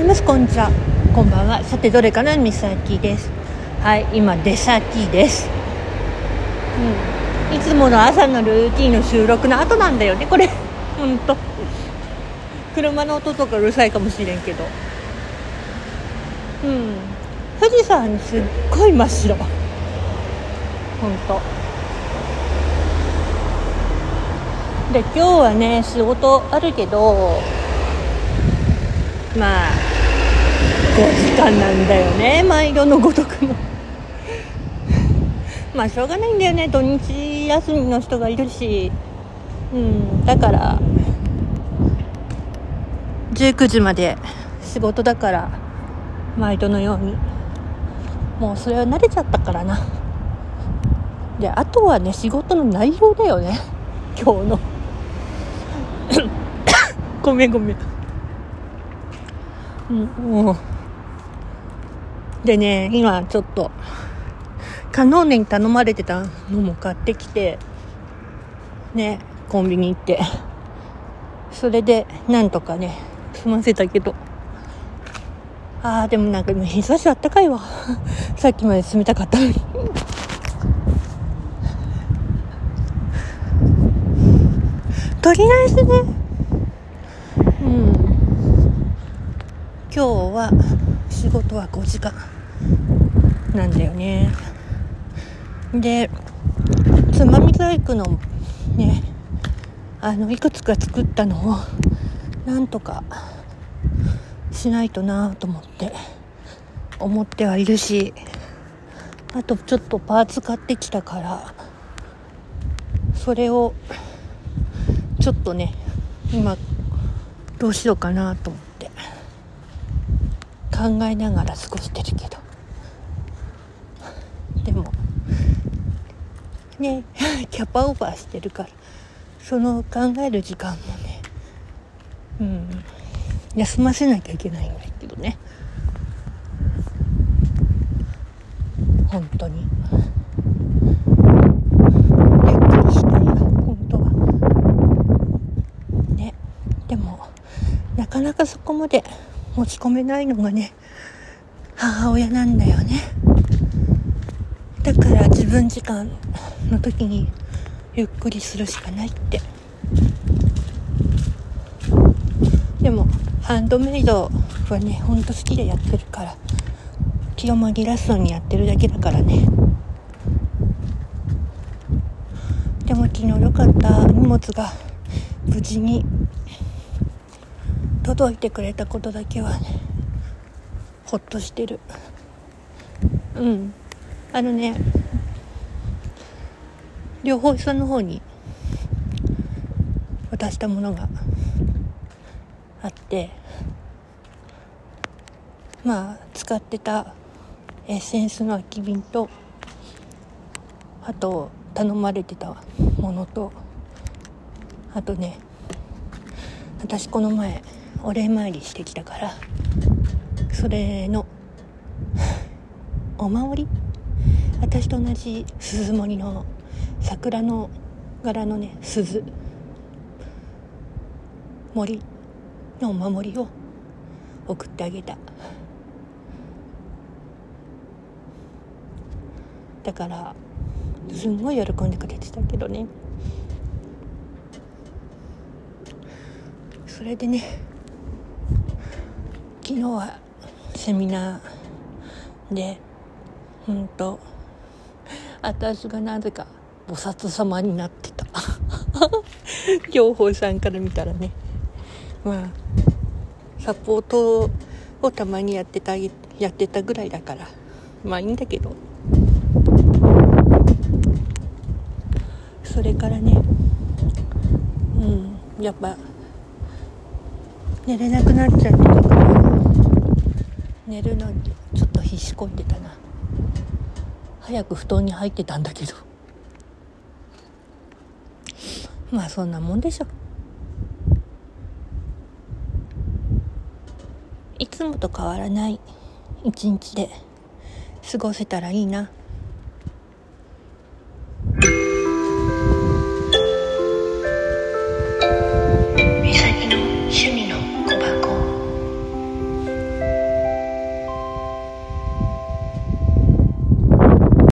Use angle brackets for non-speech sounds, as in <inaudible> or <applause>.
ございます。こんにちは。こんばんは。さてどれかな？みさきです。はい今出先です。うん。いつもの朝のルーティンの収録の後なんだよねこれ。<laughs> ほんと。車の音とかうるさいかもしれんけど。うん。富士山すっごい真っ白。ほんと。で今日はね仕事あるけどまあ時間なんだよね。毎度のごとくの <laughs> まあしょうがないんだよね。土日休みの人がいるし。うん。だから19時まで仕事だから毎度のように。もうそれは慣れちゃったからな。であとはね仕事の内容だよね。今日の。<coughs> ごめんごめん。うんもう。でね今ちょっとカノーネに頼まれてたのも買ってきてねコンビニ行って。それでなんとかね済ませたけど。あーでもなんか日差しあったかいわ。<laughs> さっきまで冷たかったのに。とりあえずね。うん。今日は仕事は5時間なんだよね。でつまみ細工のねあのいくつか作ったのをなんとかしないとなと思って思ってはいるしあとちょっとパーツ買ってきたからそれをちょっとね今どうしようかなと思って。考えながら過ごしてるけど。でもね <laughs> キャパオーバーしてるからその考える時間もねうん休ませなきゃいけないんだけどね。本当に。ゆっくりしたいわ本当は。ねでもなかなかそこまで持ち込めないのがね母親なんだよね。だから自分時間の時にゆっくりするしかないって。でもハンドメイドはねほんと好きでやってるから気を紛らすのにやってるだけだからね。でも昨日よかった荷物が無事に届いてくれたことだけはねほっとしてる。うん。あのね両方さんの方に渡したものがあってまあ使ってたエッセンスの空き瓶とあと頼まれてたものとあとね私この前お礼参りしてきたからそれのお守り？私と同じ鈴森の桜の柄のね鈴森のお守りを送ってあげた。だからすんごい喜んでくれてたけどね。それでね昨日はセミナーでうんと私がなぜか菩薩様になってた。<laughs> 情報さんから見たらね。まあサポートをたまにやってたやってたぐらいだから。まあいいんだけど。それからねうんやっぱ寝れなくなっちゃってたから。寝るのにちょっと必死こいてたな。早く布団に入ってたんだけど。まあそんなもんでしょ。いつもと変わらない一日で過ごせたらいいな。